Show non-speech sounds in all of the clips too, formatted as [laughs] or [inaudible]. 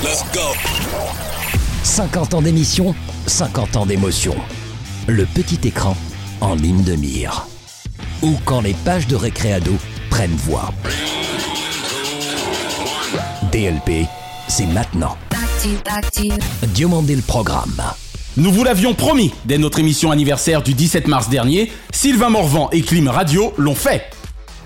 éternel. 50 ans d'émission, 50 ans d'émotion. Le petit écran en ligne de mire. Ou quand les pages de Récréado prennent voix. DLP, c'est maintenant. Diomandé le programme. Nous vous l'avions promis dès notre émission anniversaire du 17 mars dernier, Sylvain Morvan et Clim Radio l'ont fait.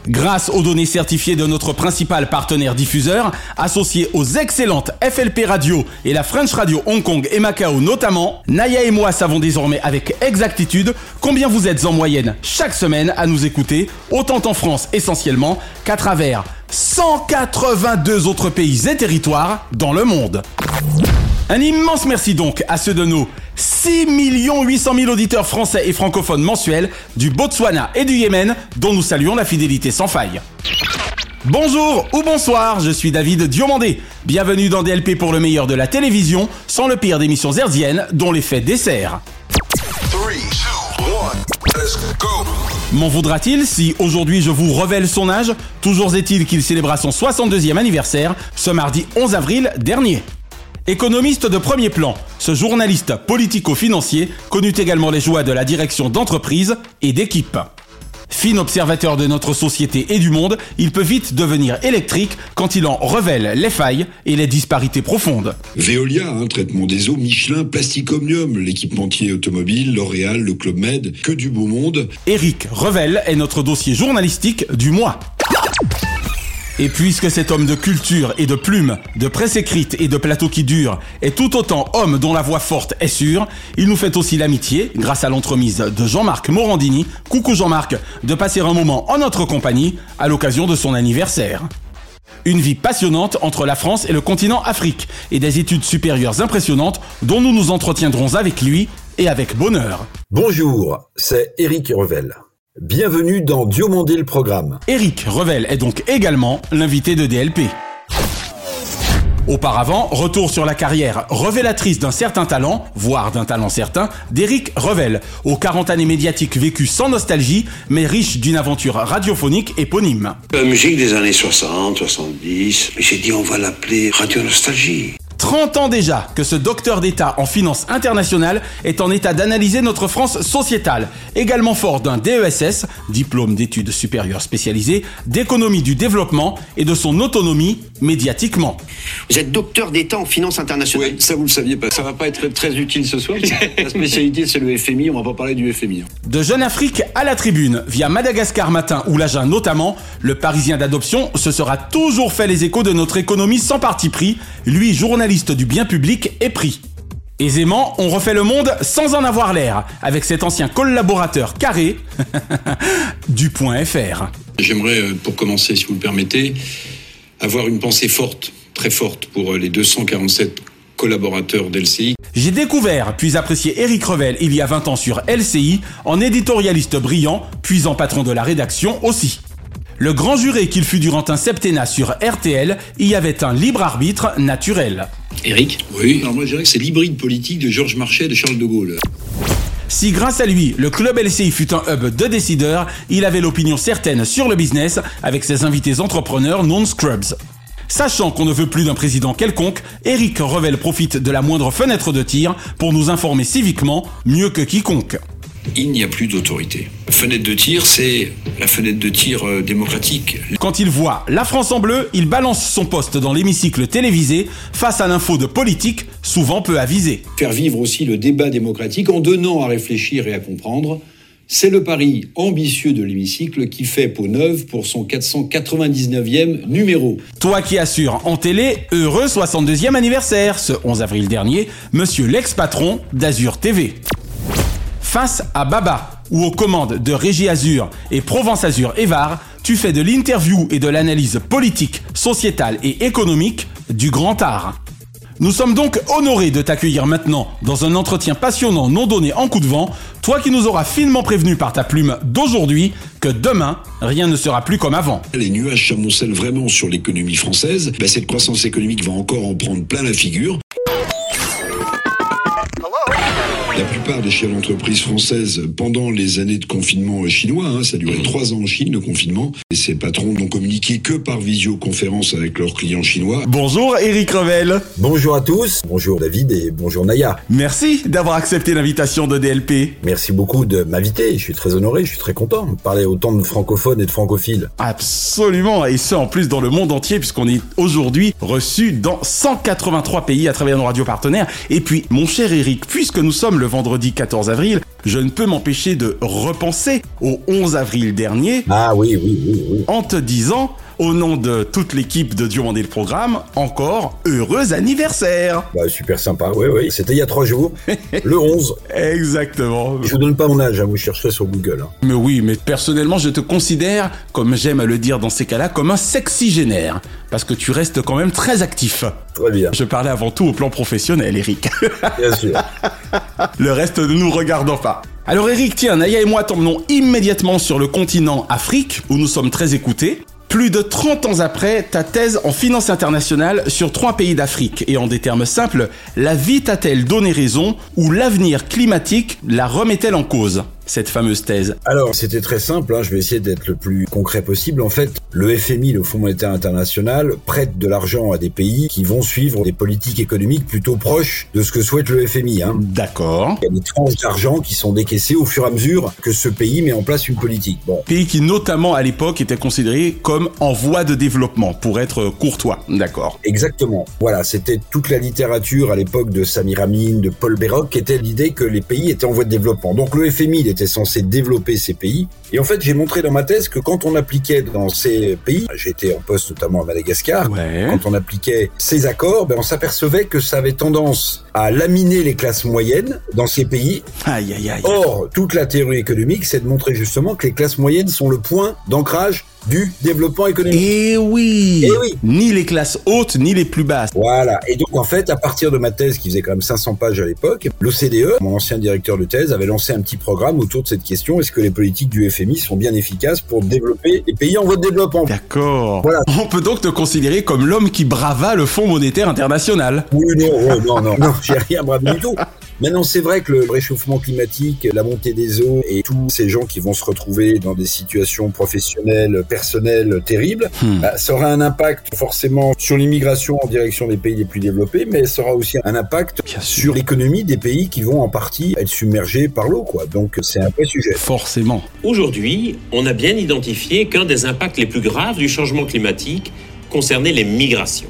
Grâce aux données certifiées de notre principal partenaire diffuseur, associé aux excellentes FLP Radio et la French Radio Hong Kong et Macao notamment, Naya et moi savons désormais avec exactitude combien vous êtes en moyenne chaque semaine à nous écouter, autant en France essentiellement qu'à travers 182 autres pays et territoires dans le monde. Un immense merci donc à ceux de nos 6 800 000 auditeurs français et francophones mensuels du Botswana et du Yémen dont nous saluons la fidélité sans faille. Bonjour ou bonsoir, je suis David Diomandé. Bienvenue dans DLP pour le meilleur de la télévision, sans le pire d'émissions herziennes dont l'effet dessert. M'en voudra-t-il si aujourd'hui je vous révèle son âge? Toujours est-il qu'il célébra son 62e anniversaire ce mardi 11 avril dernier. Économiste de premier plan, ce journaliste politico-financier connut également les joies de la direction d'entreprise et d'équipe. Fin observateur de notre société et du monde, il peut vite devenir électrique quand il en révèle les failles et les disparités profondes. Veolia, traitement des eaux, Michelin, Plastic Omnium, l'équipementier automobile, L'Oréal, le Club Med, que du beau monde. Eric Revel est notre dossier journalistique du mois. Et puisque cet homme de culture et de plume, de presse écrite et de plateau qui dure est tout autant homme dont la voix forte est sûre, il nous fait aussi l'amitié, grâce à l'entremise de Jean-Marc Morandini, coucou Jean-Marc, de passer un moment en notre compagnie à l'occasion de son anniversaire. Une vie passionnante entre la France et le continent Afrique, et des études supérieures impressionnantes dont nous nous entretiendrons avec lui et avec bonheur. Bonjour, c'est Eric Revel. Bienvenue dans Diomandé le programme. Eric Revel est donc également l'invité de DLP. Auparavant, retour sur la carrière révélatrice d'un certain talent, voire d'un talent certain, d'Eric Revel, aux 40 années médiatiques vécues sans nostalgie, mais riche d'une aventure radiophonique éponyme. La musique des années 60, 70, j'ai dit on va l'appeler Radio Nostalgie. 30 ans déjà que ce docteur d'État en finance internationale est en état d'analyser notre France sociétale, également fort d'un DESS, diplôme d'études supérieures spécialisées, d'économie du développement et de son autonomie médiatiquement. Vous êtes docteur d'État en finance internationale. Oui, ça vous le saviez pas. Ça va pas être très utile ce soir. [laughs] La spécialité c'est le FMI, on va pas parler du FMI. hein. De Jeune Afrique à la tribune, via Madagascar Matin ou l'Agen notamment, le Parisien d'adoption se sera toujours fait les échos de notre économie sans parti pris, lui journaliste du bien public et pris. Aisément, on refait le monde sans en avoir l'air, avec cet ancien collaborateur carré [laughs] du point FR. J'aimerais, euh, pour commencer, si vous le permettez, avoir une pensée forte, très forte, pour euh, les 247 collaborateurs d'LCI. J'ai découvert puis apprécié Eric Revel il y a 20 ans sur LCI, en éditorialiste brillant, puis en patron de la rédaction aussi. Le grand juré qu'il fut durant un septennat sur RTL y avait un libre arbitre naturel. Eric Oui, alors moi je dirais que c'est l'hybride politique de Georges Marchais et de Charles de Gaulle. Si grâce à lui, le club LCI fut un hub de décideurs, il avait l'opinion certaine sur le business avec ses invités entrepreneurs non-scrubs. Sachant qu'on ne veut plus d'un président quelconque, Eric Revel profite de la moindre fenêtre de tir pour nous informer civiquement mieux que quiconque. Il n'y a plus d'autorité. La fenêtre de tir, c'est la fenêtre de tir euh, démocratique. Quand il voit la France en bleu, il balance son poste dans l'hémicycle télévisé face à l'info de politique, souvent peu avisée. faire vivre aussi le débat démocratique en donnant à réfléchir et à comprendre. C'est le pari ambitieux de l'hémicycle qui fait peau neuve pour son 499e numéro. Toi qui assures en télé, heureux 62e anniversaire, ce 11 avril dernier, monsieur l'ex-patron d'Azur TV. Face à Baba ou aux commandes de Régie Azur et Provence Azur Evar, tu fais de l'interview et de l'analyse politique, sociétale et économique du grand art. Nous sommes donc honorés de t'accueillir maintenant dans un entretien passionnant non donné en coup de vent, toi qui nous auras finement prévenu par ta plume d'aujourd'hui que demain, rien ne sera plus comme avant. Les nuages chamoncellent vraiment sur l'économie française. Ben, cette croissance économique va encore en prendre plein la figure. La plupart des chefs d'entreprise françaises, pendant les années de confinement chinois, hein, ça a duré trois ans en Chine, le confinement, et ces patrons n'ont communiqué que par visioconférence avec leurs clients chinois. Bonjour Eric Revel. Bonjour à tous, bonjour David et bonjour Naya. Merci d'avoir accepté l'invitation de DLP. Merci beaucoup de m'inviter, je suis très honoré, je suis très content de parler autant de francophones et de francophiles. Absolument, et ce en plus dans le monde entier, puisqu'on est aujourd'hui reçu dans 183 pays à travers nos radios partenaires. Et puis, mon cher Eric, puisque nous sommes le vendredi 14 avril, je ne peux m'empêcher de repenser au 11 avril dernier. Ah oui, oui, oui, oui. En te disant, au nom de toute l'équipe de Diomandé le programme, encore heureux anniversaire Bah super sympa, oui, oui. C'était il y a trois jours, [laughs] le 11. Exactement. Je vous donne pas mon âge, hein, vous chercherez sur Google. hein. Mais oui, mais personnellement, je te considère, comme j'aime à le dire dans ces cas-là, comme un sexygénaire. Parce que tu restes quand même très actif. Très bien, Je parlais avant tout au plan professionnel, Eric. [laughs] bien sûr. [laughs] Le reste ne nous regardant pas. Alors Eric, tiens, Naya et moi t'emmenons immédiatement sur le continent Afrique, où nous sommes très écoutés. Plus de 30 ans après, ta thèse en finance internationale sur trois pays d'Afrique. Et en des termes simples, la vie t'a-t-elle donné raison ou l'avenir climatique la remet-elle en cause? Cette fameuse thèse. Alors, c'était très simple, hein, je vais essayer d'être le plus concret possible. En fait, le FMI, le Fonds monétaire international, prête de l'argent à des pays qui vont suivre des politiques économiques plutôt proches de ce que souhaite le FMI. Hein. D'accord. Il y a des tranches d'argent qui sont décaissées au fur et à mesure que ce pays met en place une politique. Bon, Pays qui notamment à l'époque était considéré comme en voie de développement, pour être courtois. D'accord. Exactement. Voilà, c'était toute la littérature à l'époque de Samir Amin, de Paul Béroc, qui était l'idée que les pays étaient en voie de développement. Donc le FMI, il était censé développer ces pays. Et en fait, j'ai montré dans ma thèse que quand on appliquait dans ces pays, j'étais en poste notamment à Madagascar, Ouais. quand on appliquait ces accords, ben on s'apercevait que ça avait tendance à laminer les classes moyennes dans ces pays. Aïe aïe aïe. Or, toute la théorie économique, c'est de montrer justement que les classes moyennes sont le point d'ancrage du développement économique. Eh oui. Eh oui. Ni les classes hautes, ni les plus basses. Voilà. Et donc, en fait, à partir de ma thèse, qui faisait quand même 500 pages à l'époque, l'OCDE, mon ancien directeur de thèse, avait lancé un petit programme autour de cette question. Est-ce que les politiques du FMI sont bien efficaces pour développer les pays en voie de développement D'accord. Voilà. On peut donc te considérer comme l'homme qui brava le Fonds monétaire international. Oui, non, oh, non, non, non, j'ai rien bravé du tout. Maintenant, c'est vrai que le réchauffement climatique, la montée des eaux et tous ces gens qui vont se retrouver dans des situations professionnelles, personnelles terribles, Hmm. bah, ça aura un impact forcément sur l'immigration en direction des pays les plus développés, mais ça aura aussi un impact Bien sur l'économie des pays qui vont en partie être submergés par l'eau, quoi. Donc, c'est un vrai sujet. Forcément. Aujourd'hui, on a bien identifié qu'un des impacts les plus graves du changement climatique concernait les migrations.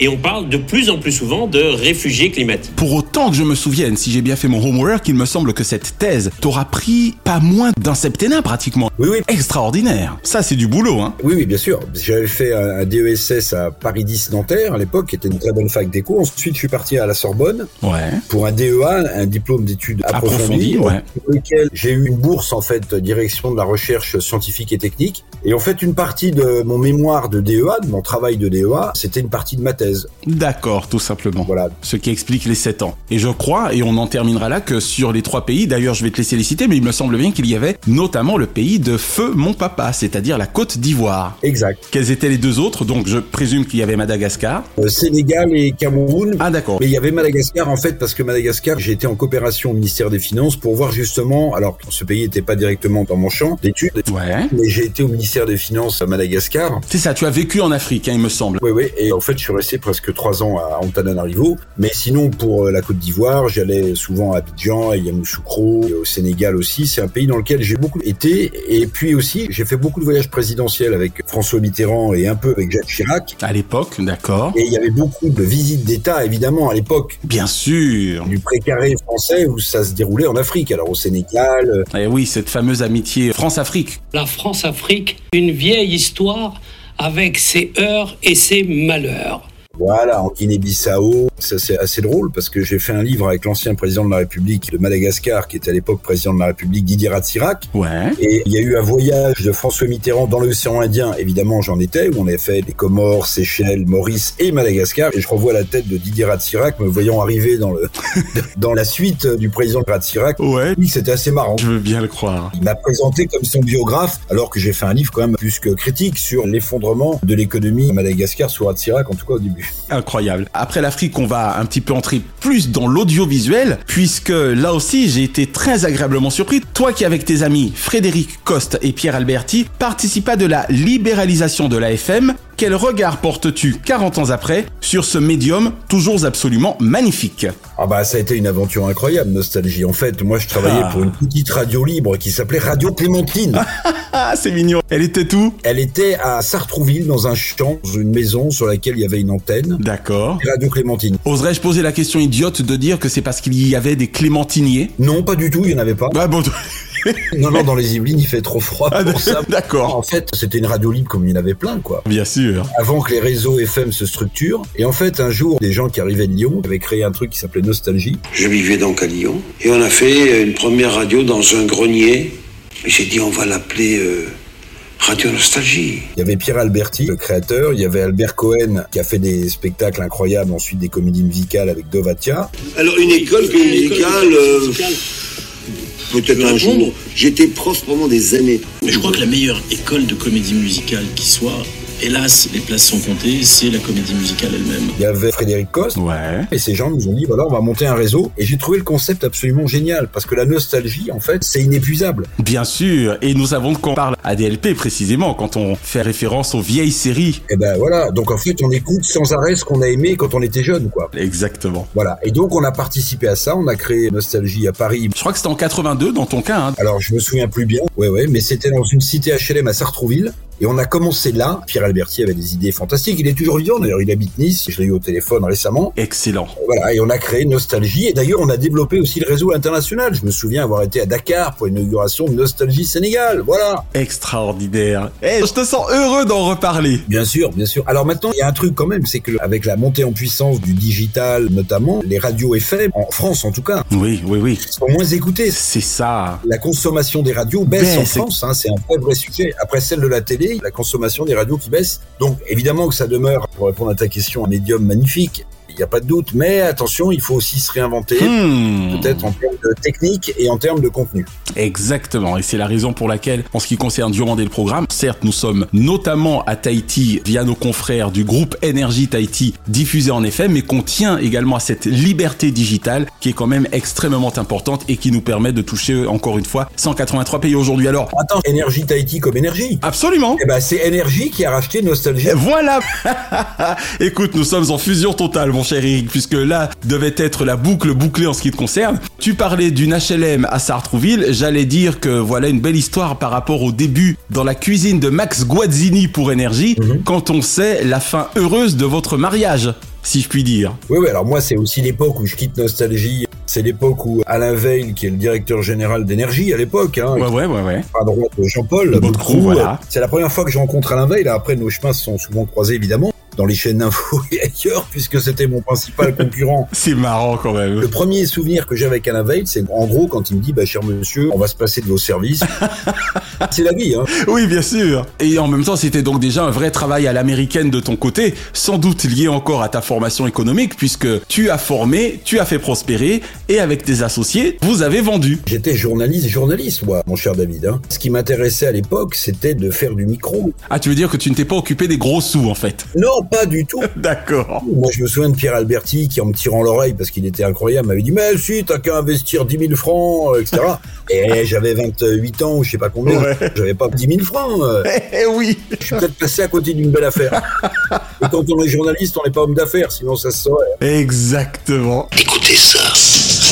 Et on parle de plus en plus souvent de réfugiés climatiques. Pour autant que je me souvienne, si j'ai bien fait mon homework, il me semble que cette thèse t'aura pris pas moins d'un septennat pratiquement. Oui, oui. Extraordinaire. Ça, c'est du boulot, hein. Oui, oui, bien sûr. J'avais fait un, DESS à Paris 10 Nanterre à l'époque, qui était une très bonne fac d'éco. Ensuite, je suis parti à la Sorbonne Ouais. pour un DEA, un diplôme d'études Approfondies, approfondies, ouais. pour lequel j'ai eu une bourse en fait direction de la recherche scientifique et technique. Et en fait, une partie de mon mémoire de DEA, de mon travail de DEA, c'était une partie de ma thèse. D'accord, tout simplement. Voilà. Ce qui explique les 7 ans. Et je crois, et on en terminera là, que sur les trois pays, d'ailleurs je vais te laisser les citer, mais il me semble bien qu'il y avait notamment le pays de Feu Mon Papa, c'est-à-dire la Côte d'Ivoire. Exact. Quels étaient les deux autres? Donc je présume qu'il y avait Madagascar. Euh, Sénégal et Cameroun. Ah d'accord. Mais il y avait Madagascar en fait parce que Madagascar, j'ai été en coopération au ministère des Finances pour voir justement, alors ce pays n'était pas directement dans mon champ d'études, Ouais. mais j'ai été au ministère des Finances à Madagascar. C'est ça, tu as vécu en Afrique, hein, il me semble. Oui, oui, et en fait, je suis resté presque trois ans à Antananarivo. Mais sinon, pour euh, la Côte d'Ivoire, j'allais souvent à Abidjan, à Yamoussoukro, et au Sénégal aussi. C'est un pays dans lequel j'ai beaucoup été. Et puis aussi, j'ai fait beaucoup de voyages présidentiels avec François Mitterrand et un peu avec Jacques Chirac. À l'époque, d'accord. Et il y avait beaucoup de visites d'État, évidemment, à l'époque Bien sûr. du précaré français où ça se déroulait en Afrique. Alors au Sénégal, euh, Et oui, cette fameuse amitié France-Afrique. La France-Afrique, une vieille histoire avec ses heures et ses malheurs. Voilà, en Guinée-Bissau. Ça, c'est assez drôle parce que j'ai fait un livre avec l'ancien président de la République de Madagascar, qui était à l'époque président de la République, Didier Ratsirac. Ouais. Et il y a eu un voyage de François Mitterrand dans l'océan Indien. Évidemment, j'en étais, où on avait fait les Comores, Seychelles, Maurice et Madagascar. Et je revois la tête de Didier Ratsirac me voyant arriver dans le, [laughs] dans la suite du président Ratsirac. Ouais. Oui, c'était assez marrant. Je veux bien le croire. Il m'a présenté comme son biographe, alors que j'ai fait un livre quand même plus que critique sur l'effondrement de l'économie à Madagascar sous Ratsirac, en tout cas au début. Incroyable. Après l'Afrique, on va un petit peu entrer plus dans l'audiovisuel, puisque là aussi, j'ai été très agréablement surpris. Toi qui, avec tes amis Frédéric Coste et Pierre Alberti, participa de la libéralisation de la FM, quel regard portes-tu 40 ans après sur ce médium toujours absolument magnifique? Ah bah ça a été une aventure incroyable, Nostalgie. En fait, moi je travaillais Ah. pour une petite radio libre qui s'appelait Radio Clémentine. [laughs] Ah, c'est mignon. Elle était où Elle était à Sartrouville, dans un champ, dans une maison sur laquelle il y avait une antenne. D'accord. Radio Clémentine. Oserais-je poser la question idiote de dire que c'est parce qu'il y avait des clémentiniers? Non, pas du tout, il n'y en avait pas. Bah bon, [laughs] Non, non, dans les Yvelines, il fait trop froid Ah, pour ça. [laughs] d'accord. En fait, c'était une radio libre comme il y en avait plein, quoi. bien sûr. Avant que les réseaux FM se structurent. Et en fait, un jour, des gens qui arrivaient de Lyon avaient créé un truc qui s'appelait Nostalgie. Je vivais donc à Lyon et on a fait une première radio dans un grenier. Et j'ai dit on va l'appeler euh, Radio Nostalgie. Il y avait Pierre Alberti, le créateur. Il y avait Albert Cohen, qui a fait des spectacles incroyables, ensuite des comédies musicales avec Dovatia. Alors une école musicale, euh, peut-être un jour. J'étais prof pendant des années. Mais je crois que la meilleure école de comédie musicale qui soit, hélas, les places sont comptées, c'est la comédie musicale elle-même. Il y avait Frédéric Coste. Ouais. Et ces gens nous ont dit, voilà, on va monter un réseau. Et j'ai trouvé le concept absolument génial, parce que la nostalgie, en fait, c'est inépuisable. Bien sûr. Et nous savons qu'on parle ADLP précisément quand on fait référence aux vieilles séries. Et ben voilà, donc en fait, on écoute sans arrêt ce qu'on a aimé quand on était jeune, quoi. Exactement. Voilà. Et donc, on a participé à ça. On a créé Nostalgie à Paris. Je crois que c'était en 82 dans ton cas. Hein. Alors, je me souviens plus bien. Ouais, ouais, mais c'était dans une cité HLM à Sartrouville. Et on a commencé là. Pierre Alberti avait des idées fantastiques. Il est toujours vivant. D'ailleurs, il habite Nice. Je l'ai eu au téléphone récemment. Excellent. Voilà. Et on a créé Nostalgie. Et d'ailleurs, on a développé aussi le réseau international. Je me souviens avoir été à Dakar pour l'inauguration de Nostalgie Sénégal. Voilà. Extraordinaire. Eh, je te sens heureux d'en reparler. Bien sûr, bien sûr. Alors maintenant, il y a un truc quand même, c'est que avec la montée en puissance du digital, notamment, les radios FM, en France en tout cas, Oui, oui, oui. sont moins écoutées. C'est ça. La consommation des radios baisse en. France, hein, c'est un vrai vrai sujet. Après celle de la télé, la consommation des radios qui baisse. Donc évidemment que ça demeure, pour répondre à ta question, un médium magnifique. N'y a pas de doute, mais attention, il faut aussi se réinventer, Hmm. peut-être en termes de technique et en termes de contenu. Exactement, et c'est la raison pour laquelle, en ce qui concerne Diomandé le programme, certes, nous sommes notamment à Tahiti via nos confrères du groupe Énergie Tahiti diffusé en FM, mais qu'on tient également à cette liberté digitale qui est quand même extrêmement importante et qui nous permet de toucher encore une fois 183 pays aujourd'hui. Alors, Attends, énergie Tahiti comme énergie. absolument. Eh ben, c'est énergie qui a racheté Nostalgie. Et Voilà [laughs] Écoute, nous sommes en fusion totale, mon cher Eric, puisque là devait être la boucle bouclée en ce qui te concerne. Tu parlais d'une HLM à Sartrouville, j'allais dire que voilà une belle histoire par rapport au début dans la cuisine de Max Guazzini pour Énergie, quand on sait la fin heureuse de votre mariage, si je puis dire. Oui, oui, alors moi, c'est aussi l'époque où je quitte Nostalgie. C'est l'époque où Alain Veil, qui est le directeur général d'énergie à l'époque, hein, Ouais, ouais, ouais, ouais. à droite de Jean-Paul, voilà. euh, c'est la première fois que je rencontre Alain Veil. Après, nos chemins se sont souvent croisés, évidemment, dans les chaînes d'infos [laughs] et ailleurs, puisque c'était mon principal concurrent. [laughs] C'est marrant quand même. Le premier souvenir que j'ai avec Alain Veil, c'est en gros quand il me dit, bah, cher monsieur, on va se passer de vos services. [laughs] c'est la vie, hein. Oui, bien sûr. Et en même temps, c'était donc déjà un vrai travail à l'américaine de ton côté, sans doute lié encore à ta formation économique, puisque tu as formé, tu as fait prospérer, et avec tes associés, vous avez vendu. J'étais journaliste, journaliste, moi, mon cher David. Hein. Ce qui m'intéressait à l'époque, c'était de faire du micro. Ah, tu veux dire que tu ne t'es pas occupé des gros sous, en fait? Non, pas du tout. [laughs] D'accord. Moi, je me souviens de Pierre Alberti qui, en me tirant l'oreille parce qu'il était incroyable, m'avait dit Mais si, t'as qu'à investir 10 000 francs, etc. [laughs] Et j'avais 28 ans, ou je sais pas combien. Ouais. J'avais pas 10 000 francs. euh. [laughs] Eh oui Je suis peut-être passé à côté d'une belle affaire. Et quand on est journaliste, on n'est pas homme d'affaires, sinon ça se saurait. Exactement. Écoutez ça.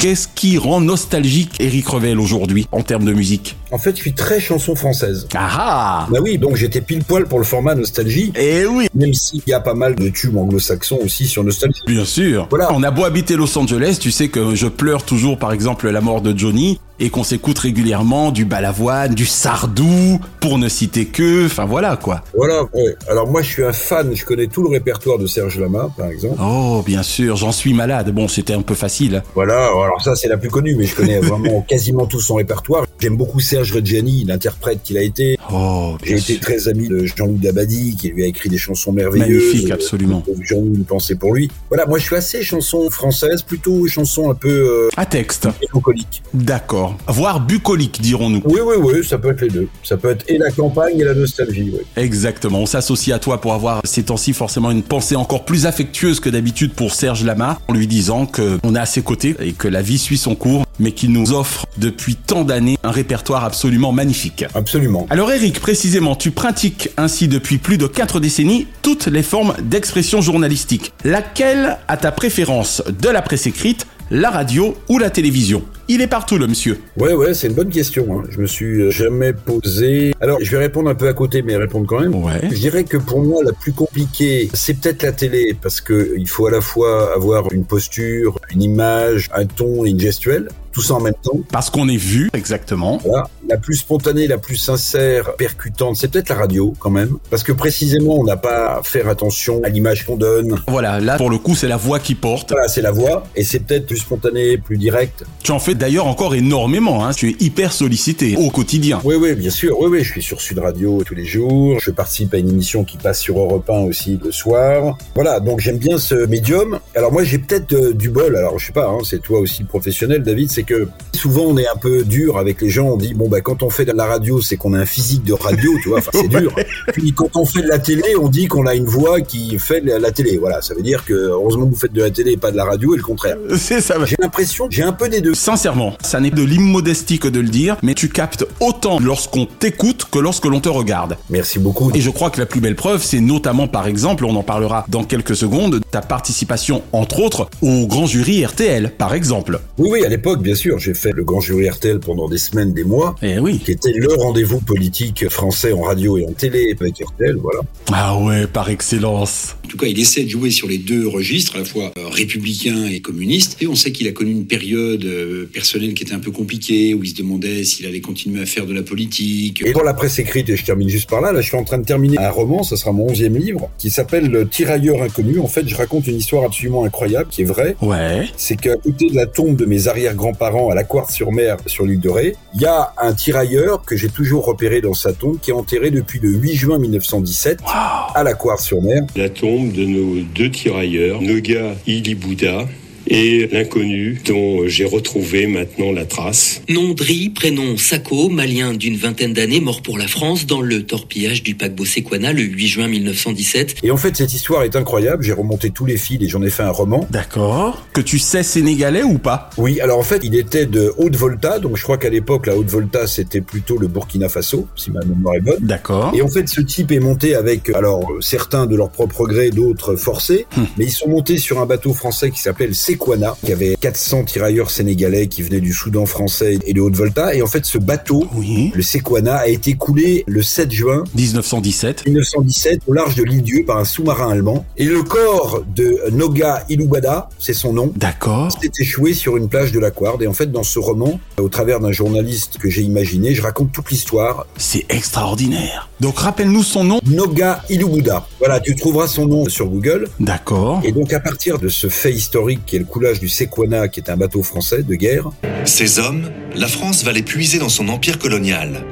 Qu'est-ce qui rend nostalgique Eric Revel aujourd'hui, en termes de musique En fait, je suis très chanson française. Ah ah Bah oui, donc j'étais pile poil pour le format Nostalgie, Eh oui même s'il y a pas mal de tubes anglo-saxons aussi sur Nostalgie. Bien sûr. Voilà. On a beau habiter Los Angeles, tu sais que je pleure toujours par exemple la mort de Johnny. Et qu'on s'écoute régulièrement du Balavoine, du Sardou, pour ne citer que, enfin voilà quoi. Voilà, ouais. Alors moi je suis un fan, je connais tout le répertoire de Serge Lama par exemple. Oh bien sûr, j'en suis malade. Bon, c'était un peu facile. Voilà, alors ça c'est la plus connue, mais je connais vraiment [laughs] quasiment tout son répertoire. J'aime beaucoup Serge Reggiani, l'interprète qu'il a été. Oh, J'ai été très ami de Jean-Loup Dabadi, qui lui a écrit des chansons merveilleuses. Magnifique, absolument. Jean-Loup une pensée pour lui. Voilà, moi je suis assez chanson française, plutôt chanson un peu euh, À texte. mélancolique. D'accord. Voire bucolique, dirons-nous. Oui, oui, oui, ça peut être les deux. Ça peut être et la campagne et la nostalgie, oui. Exactement. On s'associe à toi pour avoir ces temps-ci forcément une pensée encore plus affectueuse que d'habitude pour Serge Lama, en lui disant que on est à ses côtés et que la vie suit son cours, mais qu'il nous offre depuis tant d'années un répertoire absolument magnifique. Absolument. Alors Eric, précisément, tu pratiques ainsi depuis plus de 4 décennies toutes les formes d'expression journalistique. Laquelle a ta préférence de la presse écrite, la radio ou la télévision? Il est partout le monsieur. Ouais, ouais, c'est une bonne question. Hein. Je me suis euh, jamais posé. Alors, je vais répondre un peu à côté, mais répondre quand même. Ouais. Je dirais que pour moi, la plus compliquée, c'est peut-être la télé, parce que il faut à la fois avoir une posture, une image, un ton et une gestuelle, tout ça en même temps. Parce qu'on est vu, exactement. Voilà. La plus spontanée, la plus sincère, percutante, c'est peut-être la radio quand même, parce que précisément, on n'a pas à faire attention à l'image qu'on donne. Voilà, là pour le coup c'est la voix qui porte. Voilà, c'est la voix, et c'est peut-être plus spontané, plus direct. Tu en fais d'ailleurs encore énormément, hein. tu es hyper sollicité au quotidien. Oui, oui, bien sûr. Oui, oui, je suis sur Sud Radio tous les jours. Je participe à une émission qui passe sur Europe 1 aussi le soir. Voilà, donc j'aime bien ce médium. Alors moi, j'ai peut-être euh, du bol. Alors je sais pas, hein, c'est toi aussi professionnel, David. C'est que souvent on est un peu dur avec les gens. On dit bon bah quand on fait de la radio, c'est qu'on a un physique de radio, tu vois. Enfin, c'est [laughs] dur. Puis quand on fait de la télé, on dit qu'on a une voix qui fait de la télé. Voilà, ça veut dire que heureusement vous faites de la télé et pas de la radio, et le contraire. C'est ça. J'ai l'impression, j'ai un peu des deux. Sincèrement, ça n'est de l'immodestie que de le dire, mais tu captes autant lorsqu'on t'écoute que lorsque l'on te regarde. Merci beaucoup. Et je crois que la plus belle preuve, c'est notamment par exemple, on en parlera dans quelques secondes, ta participation entre autres au grand jury RTL, par exemple. Oui, oui, à l'époque, bien sûr, j'ai fait le grand jury RTL pendant des semaines, des mois. Eh oui. qui était le rendez-vous politique français en radio et en télé avec RTL, voilà. Ah ouais, par excellence. En tout cas, il essaie de jouer sur les deux registres, à la fois euh, républicain et communiste. Et on sait qu'il a connu une période personnelle qui était un peu compliquée, où il se demandait s'il allait continuer à faire de la politique. Et pour la presse écrite, et je termine juste par là, là je suis en train de terminer un roman, ça sera mon onzième livre, qui s'appelle Le Tirailleur inconnu. En fait, je raconte une histoire absolument incroyable, qui est vraie. Ouais. C'est qu'à côté de la tombe de mes arrière-grands-parents à la Quartz-sur-Mer, sur l'île de Ré, il y a un tirailleur que j'ai toujours repéré dans sa tombe, qui est enterré depuis le 8 juin 1917 à la Quartz-sur-Mer. La tombe de nos deux tirailleurs, Noga Ilibouda et l'inconnu dont j'ai retrouvé maintenant la trace. Nom Dri, prénom Sako, malien d'une vingtaine d'années, mort pour la France dans le torpillage du paquebot Sequana le 8 juin 1917. Et en fait, cette histoire est incroyable. J'ai remonté tous les fils et j'en ai fait un roman. D'accord. Que tu sais sénégalais ou pas? Oui, alors en fait, il était de Haute-Volta, donc je crois qu'à l'époque, la Haute-Volta, c'était plutôt le Burkina Faso, si ma mémoire est bonne. D'accord. Et en fait, ce type est monté avec, alors, certains de leur propre gré, d'autres forcés, Hum. mais ils sont montés sur un bateau français qui s'appelle le Sequana, qui avait 400 tirailleurs sénégalais qui venaient du Soudan français et de Haute-Volta. Et en fait, ce bateau, Oui. le Sequana, a été coulé le 7 juin 1917. 1917 au large de l'île Dieu par un sous-marin allemand. Et le corps de Noga Ilubada, c'est son nom, D'accord. s'est échoué sur une plage de la Quarde. Et en fait, dans ce roman, au travers d'un journaliste que j'ai imaginé, je raconte toute l'histoire. C'est extraordinaire. Donc rappelle-nous son nom. Noga Ilubada. Voilà, tu trouveras son nom sur Google. D'accord. Et donc, à partir de ce fait historique qui est le coulage du Sequana, qui est un bateau français de guerre, Ces hommes, la France va les puiser dans son empire colonial.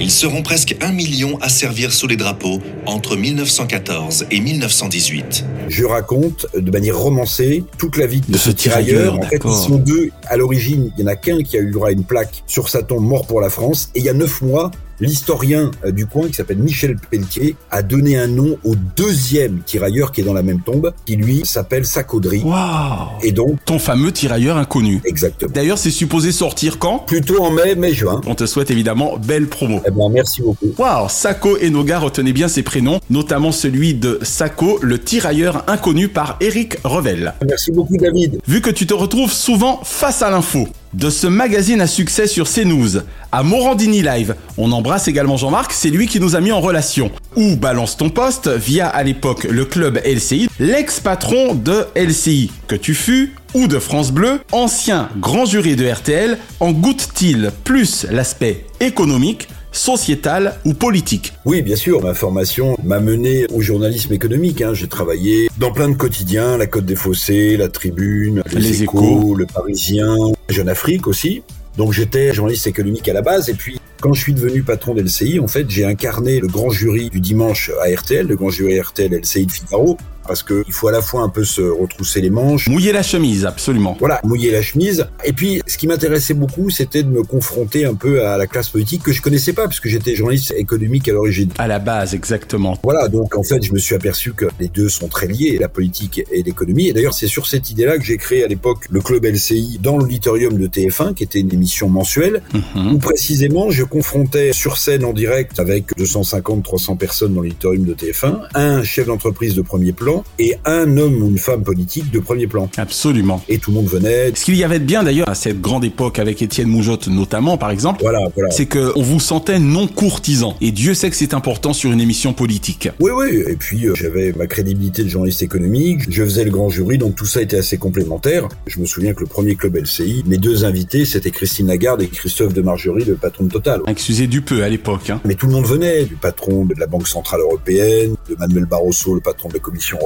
Ils seront presque un million à servir sous les drapeaux entre 1914 et 1918. je raconte de manière romancée toute la vie de, De ce tirailleur, En fait, ils sont deux à l'origine. Il y en a qu'un qui a eu le droit à une plaque sur sa tombe mort pour la France. Et il y a neuf mois, l'historien euh, du coin qui s'appelle Michel Pelletier a donné un nom au deuxième tirailleur qui est dans la même tombe, qui lui s'appelle Sacaudry. Waouh. Et donc, Ton fameux tirailleur inconnu. exactement. D'ailleurs, c'est supposé sortir quand? Plutôt en mai, mai-juin. On te souhaite évidemment belle promo. Eh ben, merci beaucoup. Waouh, Sako et Noga, retenez bien ses prénoms, notamment celui de Sako, le tirailleur inconnu par Eric Revel. Merci beaucoup, David. Vu que tu te retrouves souvent face à l'info, de ce magazine à succès sur CNews à Morandini Live, on embrasse également Jean-Marc, c'est lui qui nous a mis en relation. Ou balance ton poste via à l'époque le club LCI, l'ex-patron de LCI, que tu fus ou de France Bleu, ancien grand jury de RTL, en goûte-t-il plus l'aspect économique sociétal ou politique Oui, bien sûr. Ma formation m'a mené au journalisme économique. Hein. J'ai travaillé dans plein de quotidiens, la Côte des Fossés, la Tribune, les, Les Échos, Échos. le Parisien, Jeune Afrique aussi. Donc j'étais journaliste économique à la base et puis quand je suis devenu patron d'LCI, en fait, j'ai incarné le grand jury du dimanche à RTL, le grand jury RTL LCI de Figaro, parce que il faut à la fois un peu se retrousser les manches, Mouiller la chemise, absolument. voilà, mouiller la chemise. Et puis, ce qui m'intéressait beaucoup, c'était de me confronter un peu à la classe politique que je connaissais pas, puisque j'étais journaliste économique à l'origine. À la base, exactement. Voilà, donc en fait, je me suis aperçu que les deux sont très liés, la politique et l'économie. Et d'ailleurs, c'est sur cette idée-là que j'ai créé à l'époque le club LCI dans l'auditorium de TF1, qui était une émission mensuelle, où précisément je confrontais sur scène en direct avec 250-300 personnes dans l'auditorium de TF1, un chef d'entreprise de premier plan et un homme ou une femme politique de premier plan. Absolument. Et tout le monde venait. Ce qu'il y avait de bien d'ailleurs à cette grande époque avec Étienne Moujotte notamment par exemple, Voilà, voilà. c'est que on vous sentait non courtisan. Et Dieu sait que c'est important sur une émission politique. Oui, oui. Et puis, euh, j'avais ma crédibilité de journaliste économique. Je faisais le grand jury, donc tout ça était assez complémentaire. Je me souviens que le premier club LCI, mes deux invités, c'était Christine Lagarde et Christophe de Margerie, le patron de Total. Excusez du peu à l'époque. Hein. Mais tout le monde venait, du patron de la Banque Centrale Européenne, de Manuel Barroso, le patron de la Commission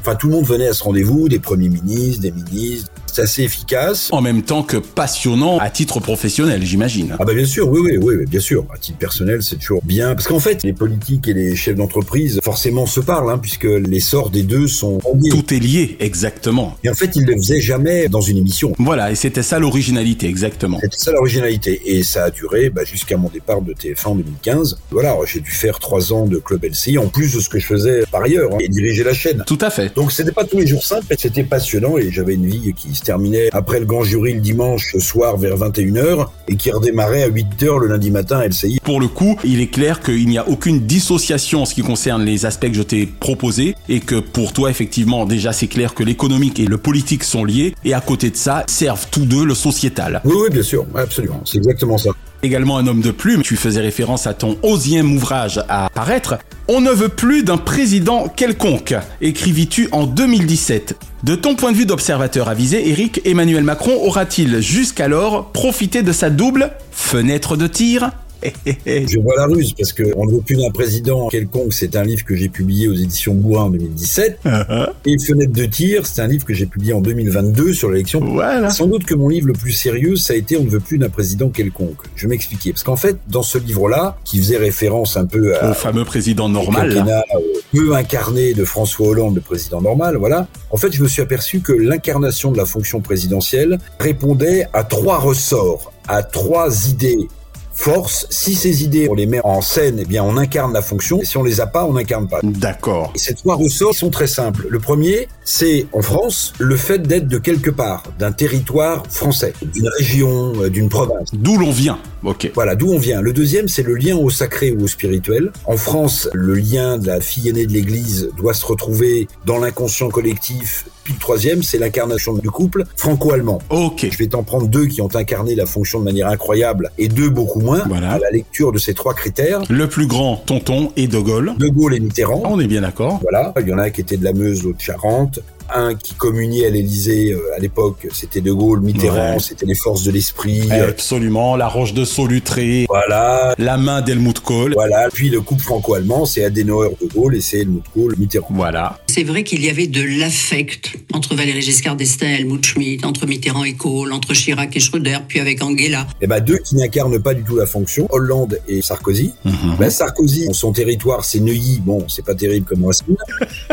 Enfin, tout le monde venait à ce rendez-vous, des premiers ministres, des ministres. C'est assez efficace. En même temps que passionnant à titre professionnel, j'imagine. Ah bah bien sûr, oui, oui, oui, bien sûr. À titre personnel, c'est toujours bien. Parce qu'en fait, les politiques et les chefs d'entreprise, forcément, se parlent, hein, puisque les sorts des deux sont liés. Tout est lié, exactement. Et en fait, ils ne le faisaient jamais dans une émission. Voilà, et c'était ça l'originalité, exactement. C'était ça l'originalité. Et ça a duré bah, jusqu'à mon départ de TF1 en 2015. Voilà, j'ai dû faire trois ans de Club LCI, en plus de ce que je faisais par ailleurs, hein, et diriger la chaîne. Tout à fait. Donc c'était pas tous les jours simple, mais c'était passionnant et j'avais une vie qui se terminait après le grand jury le dimanche soir vers 21h et qui redémarrait à 8h le lundi matin à LCI. Pour le coup, il est clair qu'il n'y a aucune dissociation en ce qui concerne les aspects que je t'ai proposés et que pour toi, effectivement, déjà c'est clair que l'économique et le politique sont liés et à côté de ça, servent tous deux le sociétal. Oui, oui, bien sûr, absolument, c'est exactement ça. Également un homme de plume, tu faisais référence à ton onzième ouvrage à paraître. On ne veut plus d'un président quelconque, écrivis-tu en 2017. De ton point de vue d'observateur avisé, Eric, Emmanuel Macron aura-t-il jusqu'alors profité de sa double fenêtre de tir? [laughs] Je vois la ruse parce que On ne veut plus d'un président quelconque, c'est un livre que j'ai publié aux éditions Bourrin en 2017. Et Fenêtre de tir, c'est un livre que j'ai publié en 2022 sur l'élection. Voilà. Sans doute que mon livre le plus sérieux, ça a été On ne veut plus d'un président quelconque. Je vais m'expliquer. Parce qu'en fait, dans ce livre-là, qui faisait référence un peu à, Au fameux président normal. euh, peu incarné de François Hollande, le président normal, voilà. En fait, je me suis aperçu que l'incarnation de la fonction présidentielle répondait à trois ressorts, à trois idées forces. Si ces idées, on les met en scène, eh bien, on incarne la fonction. Et si on les a pas, on n'incarne pas. D'accord. Ces trois ressorts sont très simples. Le premier, c'est en France, le fait d'être de quelque part, d'un territoire français, d'une région, euh, d'une province. D'où l'on vient. Ok. Voilà, d'où on vient. Le deuxième, c'est le lien au sacré ou au spirituel. En France, le lien de la fille aînée de l'Église doit se retrouver dans l'inconscient collectif. Puis le troisième, c'est l'incarnation du couple franco-allemand. Ok. Je vais t'en prendre deux qui ont incarné la fonction de manière incroyable et deux beaucoup moins. Voilà. À la lecture de ces trois critères, Le plus grand, Tonton et De Gaulle. De Gaulle et Mitterrand. On est bien d'accord. Voilà, il y en a un qui était de la Meuse, l'autre de Charente. Un qui communiait à l'Élysée euh, à l'époque, c'était De Gaulle, Mitterrand, Ouais. c'était les forces de l'esprit. euh, Absolument. La roche de Solutré. Voilà, La main d'Helmut Kohl. voilà. Puis le couple franco-allemand, c'est Adenauer, De Gaulle et c'est Helmut Kohl, Mitterrand. Voilà. C'est vrai qu'il y avait de l'affect entre Valéry Giscard d'Estaing et Helmut Schmidt, entre Mitterrand et Kohl, entre Chirac et Schröder, puis avec Angela. Et ben deux qui n'incarnent pas du tout la fonction, Hollande et Sarkozy. Mhm. Ben, Sarkozy, son territoire, c'est Neuilly. Bon, c'est pas terrible comme Racine.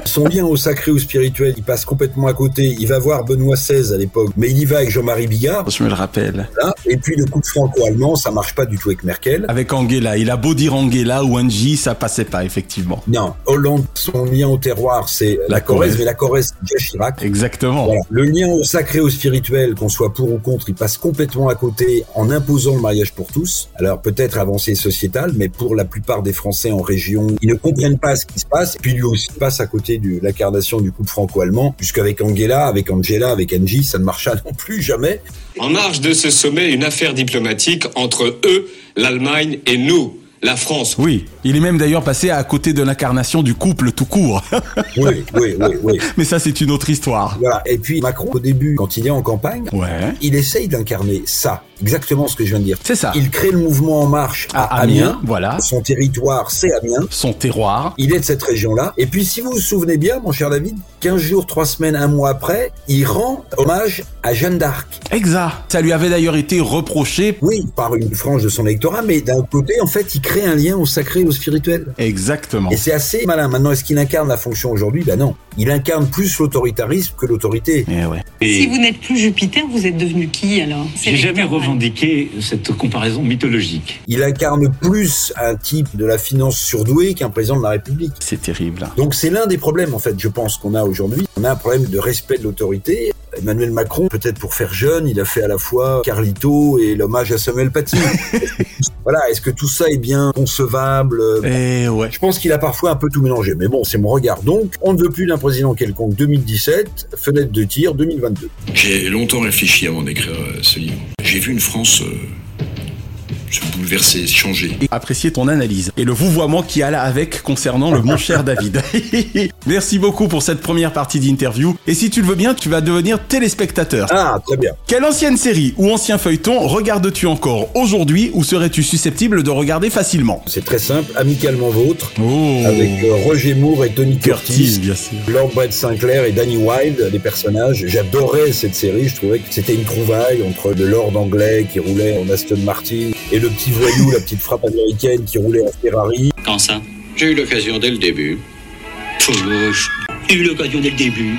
Son lien au sacré ou spirituel, il passe complètement à côté. Il va voir Benoît XVI à l'époque, mais il y va avec Jean-Marie Bigard. Je me le rappelle. Là. Et puis le couple franco-allemand, ça marche pas du tout avec Merkel. Avec Angela. Il a beau dire Angela ou Angie, ça passait pas, effectivement. Non, Hollande, son lien au terroir, c'est la, La Corrèze, Corrèze. mais la Corrèze, c'est déjà Chirac. Exactement. Voilà. Le lien au sacré au spirituel, qu'on soit pour ou contre, il passe complètement à côté en imposant le mariage pour tous. Alors peut-être avancée sociétale, mais pour la plupart des Français en région, ils ne comprennent pas ce qui se passe. Et puis lui aussi passe à côté de l'incarnation du couple franco-allemand, puisqu'avec Angela, avec Angela, avec Angie, ça ne marcha [laughs] non plus jamais. En marge de ce sommet, une affaire diplomatique entre eux, l'Allemagne et nous. La France. Oui, il est même d'ailleurs passé à côté de l'incarnation du couple tout court. oui, oui, oui, oui. [laughs] Mais ça, c'est une autre histoire. Voilà. Et puis Macron, au début, quand il est en campagne, ouais. il essaye d'incarner ça. Exactement ce que je viens de dire. C'est ça. Il crée le mouvement En Marche à, à Amiens, Amiens, Voilà. Son territoire, c'est Amiens. Son terroir. Il est de cette région-là. Et puis, si vous vous souvenez bien, mon cher David, 15 jours, 3 semaines, un mois après, il rend hommage à Jeanne d'Arc. Exact. Ça lui avait d'ailleurs été reproché. Oui, par une frange de son électorat, mais d'un côté, en fait, il crée un lien au sacré et au spirituel. Exactement. Et c'est assez malin. Maintenant, est-ce qu'il incarne la fonction aujourd'hui? Ben non. Il incarne plus l'autoritarisme que l'autorité. Eh ouais. Et... Si vous n'êtes plus Jupiter, vous êtes devenu qui alors? J'ai jamais revendiqué cette comparaison mythologique. Il incarne plus un type de la finance surdoué qu'un président de la République. C'est terrible. Donc c'est l'un des problèmes en fait, je pense qu'on a aujourd'hui. On a un problème de respect de l'autorité. Emmanuel Macron, peut-être pour faire jeune, il a fait à la fois Carlito et l'hommage à Samuel Paty. [laughs] voilà, est-ce que tout ça est bien concevable? Eh ouais. Je pense qu'il a parfois un peu tout mélangé, mais bon, c'est mon regard. Donc, on ne veut plus d'un président quelconque 2017, fenêtre de tir 2022. J'ai longtemps réfléchi avant d'écrire ce livre. J'ai vu une France euh, se bouleverser, changer. Et apprécier ton analyse et le vouvoiement qui alla avec concernant le mon cher David. [laughs] Merci beaucoup pour cette première partie d'interview. Et si tu le veux bien, tu vas devenir téléspectateur. Ah, très bien. Quelle ancienne série ou ancien feuilleton regardes-tu encore aujourd'hui ou serais-tu susceptible de regarder facilement? C'est très simple, amicalement vôtre, oh. avec euh, Roger Moore et Tony Curtis, Curtis bien sûr. Lord Brett Sinclair et Danny Wilde, les personnages. J'adorais cette série, je trouvais que c'était une trouvaille entre le Lord anglais qui roulait en Aston Martin et le petit voyou, la petite frappe américaine qui roulait en Ferrari. Quand ça? J'ai eu l'occasion dès le début. J'ai eu l'occasion dès le début.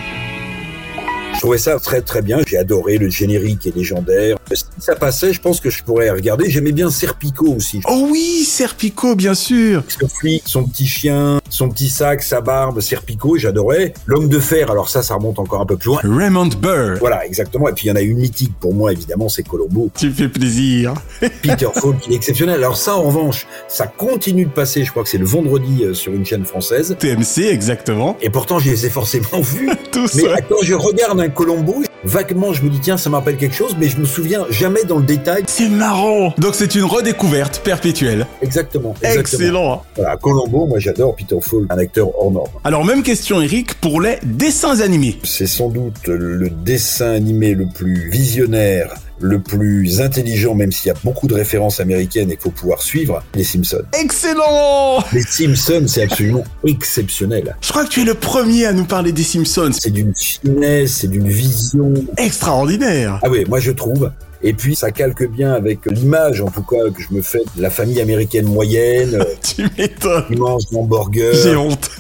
Je trouvais ça très très bien. J'ai adoré le générique est légendaire. Si ça passait, je pense que je pourrais regarder. J'aimais bien Serpico aussi. Oh oui, Serpico, bien sûr. Ce flic, son petit chien, son petit sac, sa barbe, Serpico, j'adorais. L'homme de fer, alors ça, ça remonte encore un peu plus loin. Raymond Burr. Voilà, exactement. Et puis il y en a une mythique pour moi, évidemment, c'est Colombo. Tu me fais plaisir. [laughs] Peter Falk, il est exceptionnel. Alors ça, en revanche, ça continue de passer. Je crois que c'est le vendredi euh, sur une chaîne française. TMC, exactement. Et pourtant, je les ai forcément vus. [laughs] Tous. Mais quand je regarde un Colombo, vaguement, je me dis tiens, ça m'appelle quelque chose, mais je me souviens jamais dans le détail. C'est marrant. Donc c'est une redécouverte perpétuelle. Exactement. exactement. Excellent. Voilà, Colombo, moi j'adore Peter Falk, un acteur hors norme. Alors même question, Eric, pour les dessins animés. C'est sans doute le dessin animé le plus visionnaire le plus intelligent, même s'il y a beaucoup de références américaines et qu'il faut pouvoir suivre, les Simpsons. Excellent Les Simpsons, c'est absolument exceptionnel. Je crois que tu es le premier à nous parler des Simpsons. C'est d'une finesse, c'est d'une vision. Extraordinaire Ah oui, moi je trouve. Et puis ça calque bien avec l'image, en tout cas, que je me fais de la famille américaine moyenne. [laughs] tu m'étonnes. Qui mange mon burger. J'ai honte.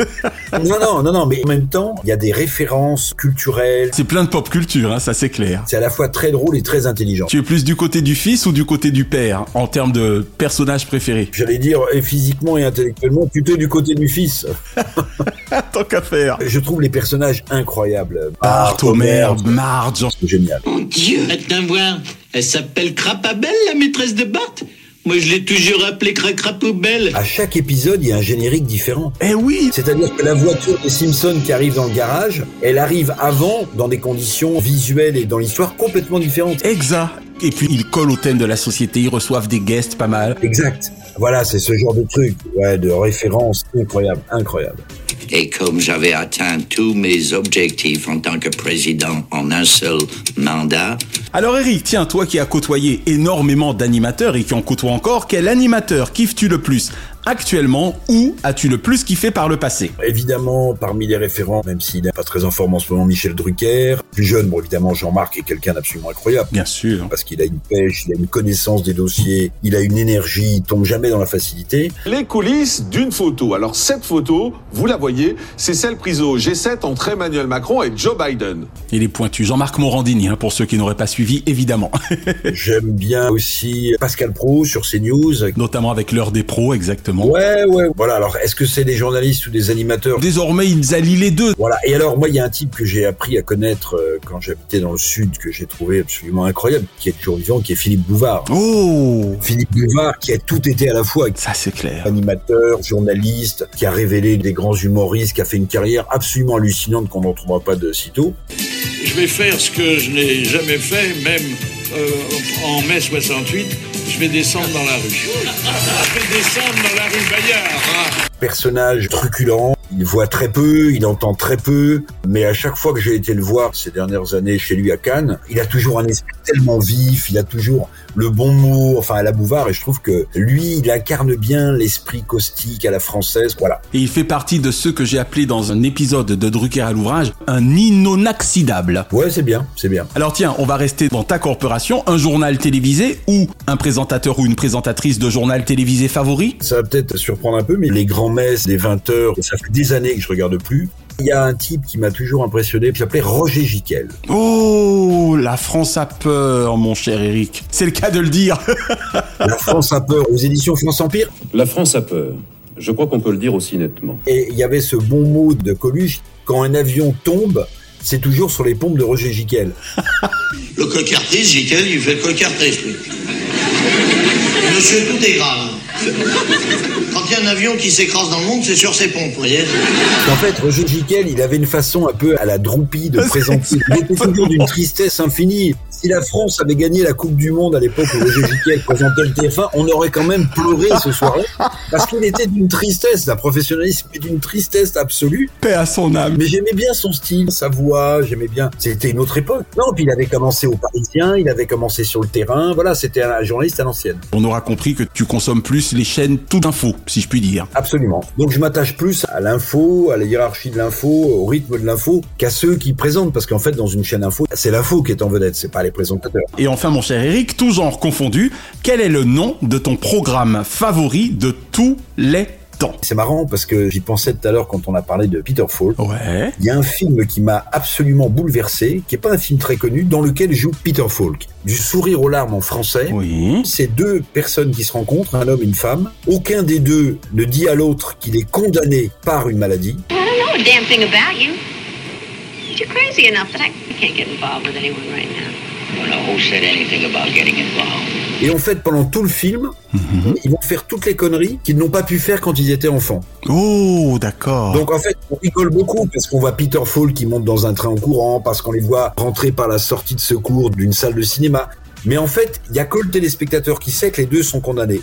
non, non, non, non, mais en même temps, il y a des références culturelles. C'est plein de pop culture, hein, ça c'est clair. C'est à la fois très drôle et très intelligent. Tu es plus du côté du fils ou du côté du père, en termes de personnage préféré? J'allais dire, et physiquement et intellectuellement, plutôt du côté du fils. [laughs] [laughs] Tant qu'à faire. Je trouve les personnages incroyables. Bart, Homer, Marge. C'est génial. Mon Dieu Attends voir, elle s'appelle Crapabelle, la maîtresse de Bart moi, je l'ai toujours appelée Cracrapoubelle. À chaque épisode, il y a un générique différent. Eh oui C'est-à-dire que la voiture des Simpsons qui arrive dans le garage, elle arrive avant dans des conditions visuelles et dans l'histoire complètement différentes. Exact. Et puis, ils collent au thème de la société, ils reçoivent des guests pas mal. Exact. Voilà, c'est ce genre de truc, ouais, de référence incroyable, incroyable. Et comme j'avais atteint tous mes objectifs en tant que président en un seul mandat. Alors Eric, tiens, toi qui as côtoyé énormément d'animateurs et qui en côtoie encore, quel animateur kiffes-tu le plus? Actuellement ou as-tu le plus kiffé par le passé? Évidemment, parmi les référents, même s'il n'est pas très en forme en ce moment, Michel Drucker. Plus jeune, bon, évidemment, Jean-Marc est quelqu'un d'absolument incroyable. Bien sûr. Parce qu'il a une pêche, il a une connaissance des dossiers, il a une énergie, il tombe jamais dans la facilité. Les coulisses d'une photo. Alors, cette photo, vous la voyez, c'est celle prise au G7 entre Emmanuel Macron et Joe Biden. Il est pointu. Jean-Marc Morandini, hein, pour ceux qui n'auraient pas suivi, évidemment. [laughs] J'aime bien aussi Pascal Pro sur CNews. Notamment avec l'heure des pros, exactement. Ouais, ouais. Voilà, alors est-ce que c'est des journalistes ou des animateurs? Désormais, ils allient les deux. Voilà, et alors moi, il y a un type que j'ai appris à connaître euh, quand j'habitais dans le sud, que j'ai trouvé absolument incroyable, qui est toujours vivant, qui est Philippe Bouvard. Oh Philippe Bouvard, qui a tout été à la fois. Ça, c'est clair. Animateur, journaliste, qui a révélé des grands humoristes, qui a fait une carrière absolument hallucinante qu'on n'en trouvera pas de sitôt. Je vais faire ce que je n'ai jamais fait, même euh, en mai 68, Je vais descendre dans la rue. Je vais descendre dans la rue Bayard. hein. Personnage truculent, il voit très peu, il entend très peu, mais à chaque fois que j'ai été le voir ces dernières années chez lui à Cannes, il a toujours un esprit tellement vif, il a toujours le bon mot, enfin à la Bouvard, et je trouve que lui, il incarne bien l'esprit caustique à la française, voilà. Et il fait partie de ceux que j'ai appelé dans un épisode de Drucker à l'ouvrage un inoxydable. Ouais, c'est bien, c'est bien. Alors tiens, on va rester dans ta corporation, un journal télévisé ou un présentateur ou une présentatrice de journal télévisé favori? Ça va peut-être surprendre un peu, mais les grands messes des 20 heures, ça fait des années que je regarde plus. Il y a un type qui m'a toujours impressionné, qui s'appelait Roger Giquel. Oh, la France a peur, mon cher Eric. C'est le cas de le dire. [laughs] La France a peur aux éditions France Empire. La France a peur. Je crois qu'on peut le dire aussi nettement. Et il y avait ce bon mot de Coluche, quand un avion tombe, c'est toujours sur les pompes de Roger Giquel. [laughs] Le cocartrice, Jiquel, il fait le cocartrice, lui. Monsieur, tout est grave. Quand il y a un avion qui s'écrase dans le monde, c'est sur ses pompes, vous voyez En fait, Roger Giquel, il avait une façon un peu à la droupie de présenter. Il était toujours d'une tristesse infinie. Si la France avait gagné la Coupe du Monde à l'époque où Roger Giquel présentait le TF1, on aurait quand même pleuré ce soir-là. Parce qu'il était d'une tristesse, d'un professionnalisme et d'une tristesse absolue. Paix à son âme. Mais j'aimais bien son style, sa voix, j'aimais bien. C'était une autre époque. Non, puis il avait commencé au Parisien, il avait commencé sur le terrain. Voilà, c'était un journaliste à l'ancienne. On aura compris que tu consommes plus les chaînes tout d'info, si je puis dire. Absolument. Donc je m'attache plus à l'info, à la hiérarchie de l'info, au rythme de l'info, qu'à ceux qui présentent. Parce qu'en fait, dans une chaîne info, c'est l'info qui est en vedette, c'est pas les présentateurs. Et enfin, mon cher Eric, tout genre confondu, quel est le nom de ton programme favori de tous les temps C'est marrant parce que j'y pensais tout à l'heure quand on a parlé de Peter Falk. Ouais. Il y a un film qui m'a absolument bouleversé, qui est pas un film très connu, dans lequel joue Peter Falk. Du sourire aux larmes en français. Oui. C'est deux personnes qui se rencontrent, un homme et une femme. Aucun des deux ne dit à l'autre qu'il est condamné par une maladie. I don't know a damn thing about you. But you're crazy enough that I can't get involved with anyone right now. Well, now, who said anything about getting involved? Et en fait, pendant tout le film, ils vont faire toutes les conneries qu'ils n'ont pas pu faire quand ils étaient enfants. Oh, d'accord. Donc en fait, on rigole beaucoup parce qu'on voit Peter Falk qui monte dans un train en courant, parce qu'on les voit rentrer par la sortie de secours d'une salle de cinéma. Mais en fait, il y a que le téléspectateur qui sait que les deux sont condamnés.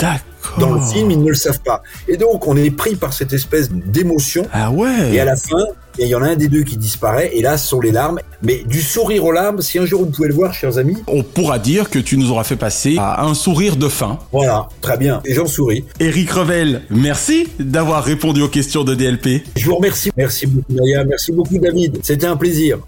Dans le film, ils ne le savent pas. Et donc, on est pris par cette espèce d'émotion. Ah ouais. Et à la fin, il y en a un des deux qui disparaît. Et là, ce sont les larmes. Mais du sourire aux larmes, si un jour vous pouvez le voir, chers amis. On pourra dire que tu nous auras fait passer à un sourire de fin. Voilà, très bien. Et j'en souris. Eric Revel, merci d'avoir répondu aux questions de DLP. Je vous remercie. Merci beaucoup, Maya. Merci beaucoup, David. C'était un plaisir.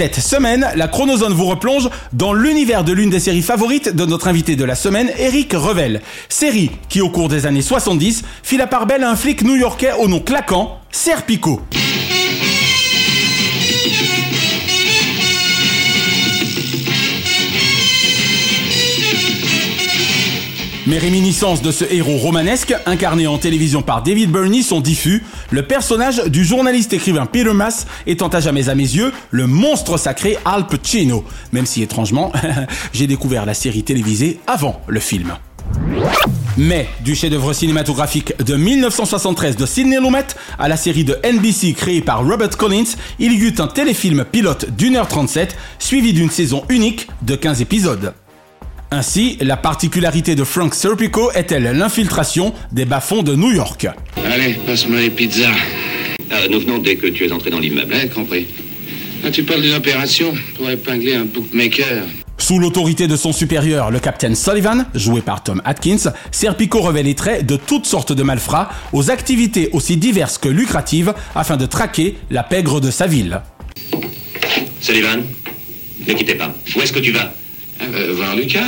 Cette semaine, la Chronozone vous replonge dans l'univers de l'une des séries favorites de notre invité de la semaine, Eric Revel. Série qui, au cours des années 70, fit la part belle à un flic new-yorkais au nom claquant, Serpico. Mes réminiscences de ce héros romanesque, incarné en télévision par David Burney, sont diffus, le personnage du journaliste écrivain Peter Mass étant à jamais à mes yeux le monstre sacré Al Pacino, même si étrangement, [laughs] j'ai découvert la série télévisée avant le film. Mais du chef-d'œuvre cinématographique de 1973 de Sidney Lumet à la série de NBC créée par Robert Collins, il y eut un téléfilm pilote d'une heure 37 suivi d'une saison unique de 15 épisodes. Ainsi, la particularité de Frank Serpico est-elle l'infiltration des bas-fonds de New York. Allez, passe-moi les pizzas. Euh, nous venons dès que tu es entré dans l'immeuble. Ouais, compris. Ah, tu parles d'une opération pour épingler un bookmaker. Sous l'autorité de son supérieur, le capitaine Sullivan, joué par Tom Atkins, Serpico revêt les traits de toutes sortes de malfrats aux activités aussi diverses que lucratives afin de traquer la pègre de sa ville. Sullivan, ne quittez pas. Où est-ce que tu vas? Euh, voir Lucas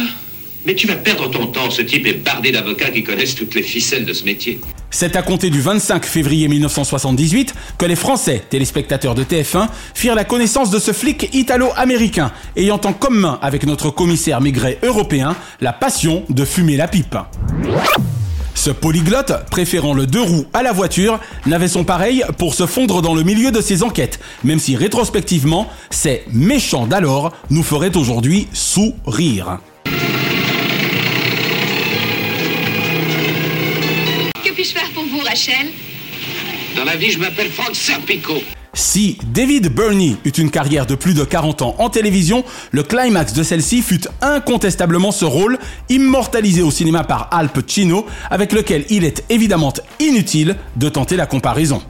Mais tu vas perdre ton temps. Ce type est bardé d'avocats qui connaissent toutes les ficelles de ce métier. C'est à compter du 25 février 1978 que les Français, téléspectateurs de TF1, firent la connaissance de ce flic italo-américain, ayant en commun avec notre commissaire Maigret européen la passion de fumer la pipe. Ce polyglotte, préférant le deux roues à la voiture, n'avait son pareil pour se fondre dans le milieu de ses enquêtes, même si rétrospectivement, ces méchants d'alors nous feraient aujourd'hui sourire. Que puis-je faire pour vous, Rachel? Dans la vie, je m'appelle Frank Serpico. Si David Burney eut une carrière de plus de 40 ans en télévision, le climax de celle-ci fut incontestablement ce rôle, immortalisé au cinéma par Al Pacino, avec lequel il est évidemment inutile de tenter la comparaison.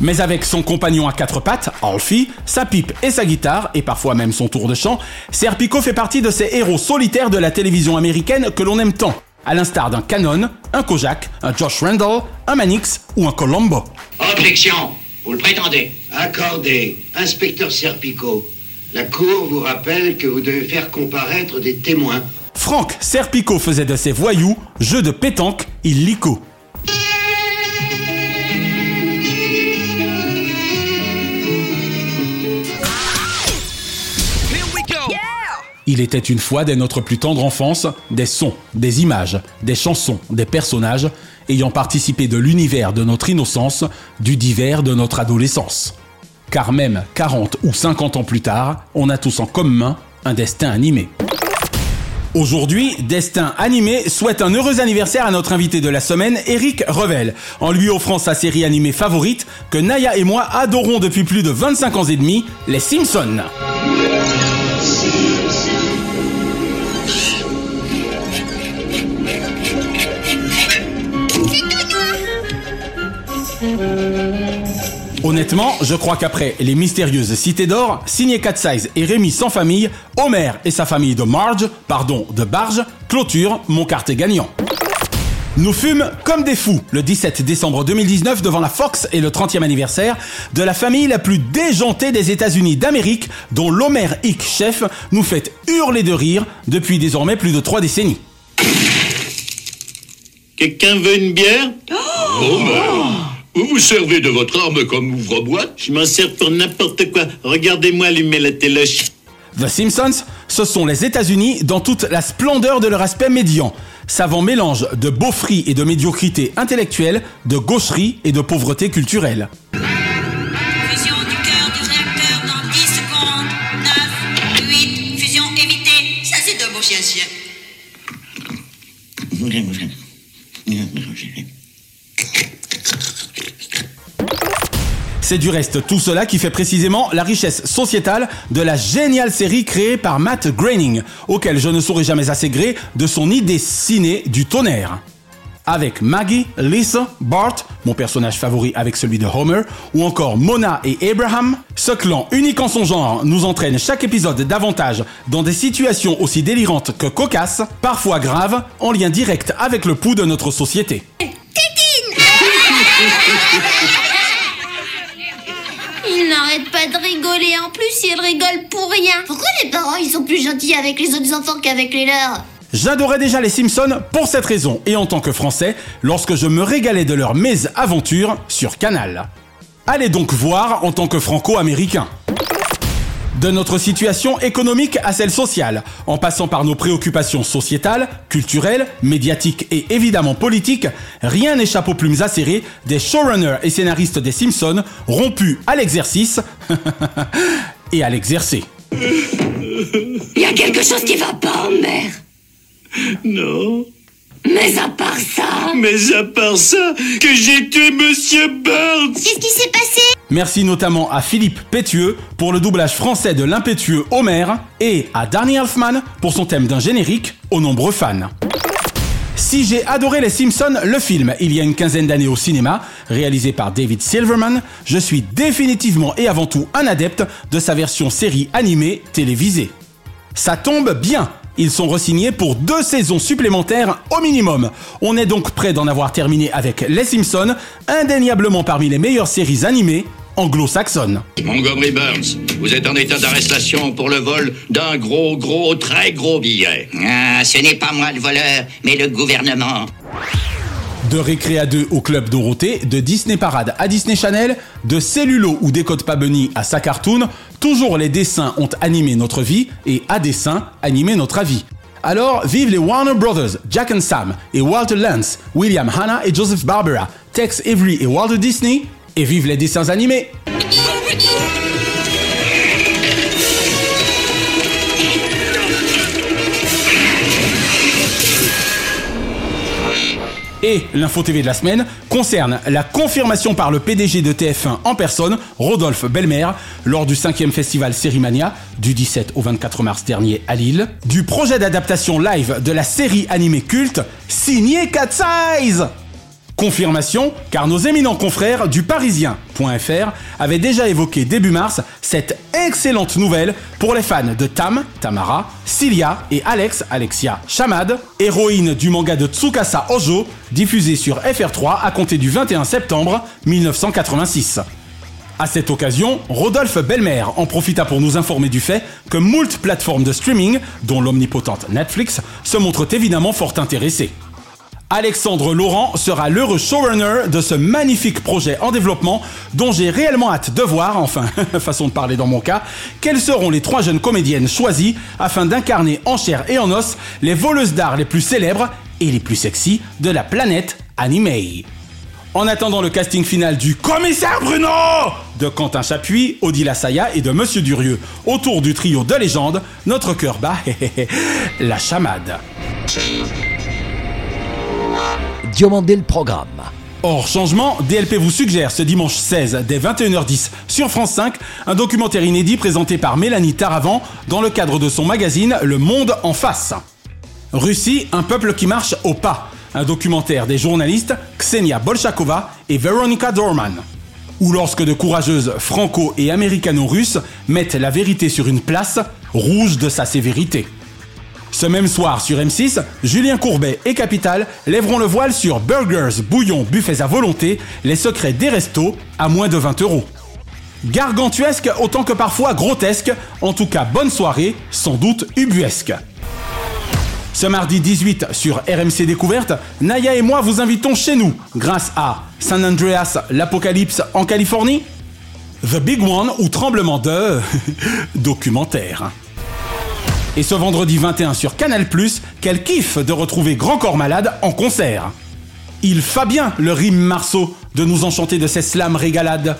Mais avec son compagnon à quatre pattes, Alfie, sa pipe et sa guitare, et parfois même son tour de chant, Serpico fait partie de ces héros solitaires de la télévision américaine que l'on aime tant, à l'instar d'un Cannon, un Kojak, un Josh Randall, un Manix ou un Colombo. Objection Vous le prétendez Accordé. Inspecteur Serpico, la Cour vous rappelle que vous devez faire comparaître des témoins. Franck Serpico faisait de ses voyous, jeux de pétanque, illico. Il était une fois dès notre plus tendre enfance des sons, des images, des chansons, des personnages ayant participé de l'univers de notre innocence, du divers de notre adolescence. Car même 40 ou 50 ans plus tard, on a tous en commun un destin animé. Aujourd'hui, Destin Animé souhaite un heureux anniversaire à notre invité de la semaine, Eric Revel, en lui offrant sa série animée favorite que Naya et moi adorons depuis plus de 25 ans et demi, Les Simpsons. Honnêtement, je crois qu'après Les Mystérieuses Cités d'Or, signé Cat Size et Rémi sans famille, Homer et sa famille de Marge, pardon, de Barge, clôture mon quartier gagnant. Nous fûmes comme des fous le 17 décembre 2019 devant la Fox et le 30e anniversaire de la famille la plus déjantée des États-Unis d'Amérique, dont l'Homer Hick chef nous fait hurler de rire depuis désormais plus de trois décennies. Quelqu'un veut une bière? Homer, vous vous servez de votre arme comme ouvre-boîte Je m'en sers pour n'importe quoi. Regardez-moi allumer la téloche. The Simpsons, ce sont les États-Unis dans toute la splendeur de leur aspect médian. Savant mélange de beaufrie et de médiocrité intellectuelle, de gaucherie et de pauvreté culturelle. Fusion du cœur du réacteur dans 10 secondes. 9, 8, fusion évitée. Ça, c'est de beau chien C'est du reste tout cela qui fait précisément la richesse sociétale de la géniale série créée par Matt Groening, auquel je ne saurais jamais assez gré de son idée ciné du tonnerre. Avec Maggie, Lisa, Bart, mon personnage favori avec celui de Homer, ou encore Mona et Abraham, ce clan unique en son genre nous entraîne chaque épisode davantage dans des situations aussi délirantes que cocasses, parfois graves, en lien direct avec le pouls de notre société. [laughs] Il n'arrête pas de rigoler. En plus, il rigole pour rien. Pourquoi les parents, ils sont plus gentils avec les autres enfants qu'avec les leurs? J'adorais déjà les Simpsons pour cette raison, et en tant que Français, lorsque je me régalais de leurs mésaventures sur Canal. Allez donc voir en tant que franco-américain. De notre situation économique à celle sociale, en passant par nos préoccupations sociétales, culturelles, médiatiques et évidemment politiques, rien n'échappe aux plumes acérées des showrunners et scénaristes des Simpsons rompus à l'exercice [laughs] et à l'exercer. Il y a quelque chose qui va pas, mère. Non. Mais à part ça. Mais à part ça, que j'ai tué Monsieur Burns Qu'est-ce qui s'est passé? Merci notamment à Philippe Pétueux pour le doublage français de l'impétueux Homer et à Danny Elfman pour son thème d'un générique aux nombreux fans. Si j'ai adoré Les Simpsons, le film, il y a une quinzaine d'années au cinéma, réalisé par David Silverman, je suis définitivement et avant tout un adepte de sa version série animée télévisée. Ça tombe bien ils sont resignés pour deux saisons supplémentaires au minimum. On est donc prêt d'en avoir terminé avec Les Simpsons, indéniablement parmi les meilleures séries animées anglo-saxonnes. Montgomery Burns, vous êtes en état d'arrestation pour le vol d'un gros, gros, très gros billet. Ah, ce n'est pas moi le voleur, mais le gouvernement. De Récré à 2 au Club Dorothée, de Disney Parade à Disney Channel, de Cellulo ou Décode pas Bunny à sa cartoon, toujours les dessins ont animé notre vie et à dessin animé notre avis. Alors, vive les Warner Brothers, Jack Sam et Walter Lance, William Hanna et Joseph Barbera, Tex Avery et Walter Disney, et vive les dessins animés! Et l'info TV de la semaine concerne la confirmation par le PDG de TF1 en personne, Rodolphe Belmer, lors du 5e festival Sérimania, du 17 au 24 mars dernier à Lille, du projet d'adaptation live de la série animée culte signé Cat Size Confirmation, car nos éminents confrères du Parisien.fr avaient déjà évoqué début mars cette excellente nouvelle pour les fans de Tam, Tamara, Cilia et Alex, Alexia Chamad, héroïne du manga de Tsukasa Ojo, diffusé sur FR3 à compter du 21 septembre 1986. À cette occasion, Rodolphe Belmer en profita pour nous informer du fait que moult plateformes de streaming, dont l'omnipotente Netflix, se montrent évidemment fort intéressées. Alexandre Laurent sera l'heureux showrunner de ce magnifique projet en développement dont j'ai réellement hâte de voir, enfin, [laughs] façon de parler dans mon cas, quelles seront les trois jeunes comédiennes choisies afin d'incarner en chair et en os les voleuses d'art les plus célèbres et les plus sexy de la planète animée. En attendant le casting final du Commissaire Bruno de Quentin Chapuis, Odile Saya et de Monsieur Durieux autour du trio de légende, notre cœur bat [laughs] la chamade. Diomandé le programme. Hors changement, DLP vous suggère ce dimanche 16 dès 21h10 sur France 5 un documentaire inédit présenté par Mélanie Taravant dans le cadre de son magazine Le Monde en face. Russie, un peuple qui marche au pas. Un documentaire des journalistes Ksenia Bolshakova et Veronica Dorman. Ou lorsque de courageuses franco- et américano-russes mettent la vérité sur une place, rouge de sa sévérité. Ce même soir sur M6, Julien Courbet et Capital lèveront le voile sur burgers, bouillons, buffets à volonté, les secrets des restos à moins de 20 euros. Gargantuesque autant que parfois grotesque, en tout cas bonne soirée, sans doute ubuesque. Ce mardi 18 sur RMC Découverte, Naya et moi vous invitons chez nous grâce à San Andreas, l'apocalypse en Californie, The Big One ou tremblement de [laughs] documentaire. Et ce vendredi 21 sur Canal+, quel kiff de retrouver Grand Corps Malade en concert. Il fa bien le rime Marceau de nous enchanter de ces slams régalades.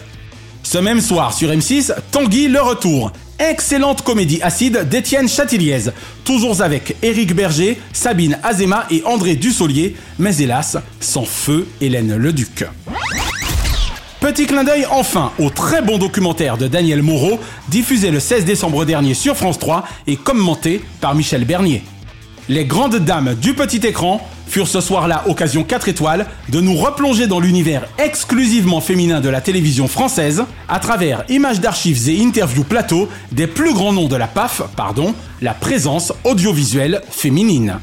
Ce même soir sur M6, Tanguy le retour. Excellente comédie acide d'Étienne Chatiliez, toujours avec Éric Berger, Sabine Azema et André Dussolier, mais hélas, sans feu Hélène Leduc. Petit clin d'œil enfin au très bon documentaire de Daniel Moreau, diffusé le 16 décembre dernier sur France 3 et commenté par Michel Bernier. Les grandes dames du petit écran furent ce soir-là occasion 4 étoiles de nous replonger dans l'univers exclusivement féminin de la télévision française à travers images d'archives et interviews plateaux des plus grands noms de la PAF, pardon, la présence audiovisuelle féminine.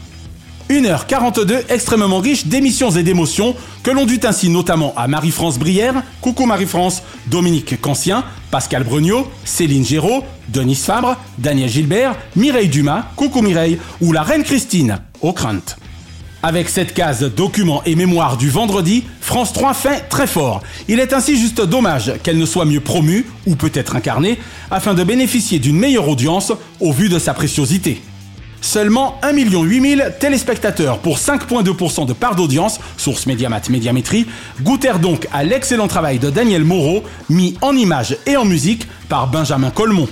1h42 extrêmement riche d'émissions et d'émotions que l'on dut ainsi notamment à Marie-France Brière, coucou Marie-France, Dominique Cancien, Pascal Brognaud, Céline Géraud, Denise Fabre, Daniel Gilbert, Mireille Dumas, coucou Mireille, ou la Reine Christine, au crainte. Avec cette case documents et mémoire du vendredi, France 3 fait très fort. Il est ainsi juste dommage qu'elle ne soit mieux promue, ou peut-être incarnée, afin de bénéficier d'une meilleure audience au vu de sa préciosité. Seulement 1 800 000 téléspectateurs pour 5,2% de part d'audience, source Mediamat Médiamétrie, goûtèrent donc à l'excellent travail de Daniel Moreau, mis en images et en musique par Benjamin Colmont.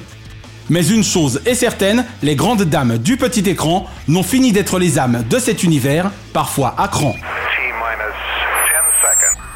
Mais une chose est certaine, les grandes dames du petit écran n'ont fini d'être les âmes de cet univers, parfois à cran.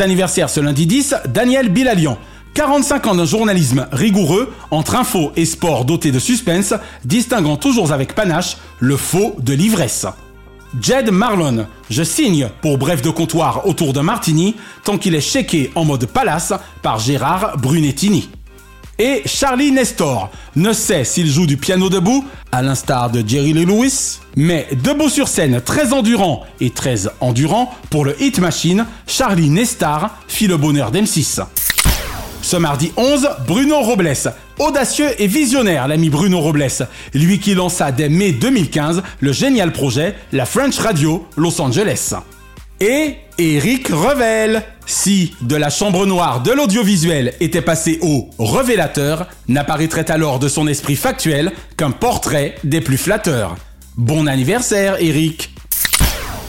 Anniversaire ce lundi 10, Daniel Bilalian. 45 ans d'un journalisme rigoureux, entre info et sport doté de suspense, distinguant toujours avec panache le faux de l'ivresse. Jed Marlon, je signe pour bref de comptoir autour d'un martini, tant qu'il est checké en mode palace par Gérard Brunettini. Et Charlie Nestor ne sait s'il joue du piano debout, à l'instar de Jerry Lee Lewis, mais debout sur scène, très endurant et très endurant pour le Hit Machine, Charlie Nestar fit le bonheur d'M6. Ce mardi 11, Bruno Robles. Audacieux et visionnaire, l'ami Bruno Robles. Lui qui lança dès mai 2015 le génial projet La French Radio Los Angeles. Et Eric Revel. Si de la chambre noire de l'audiovisuel était passé au révélateur, n'apparaîtrait alors de son esprit factuel qu'un portrait des plus flatteurs. Bon anniversaire, Eric.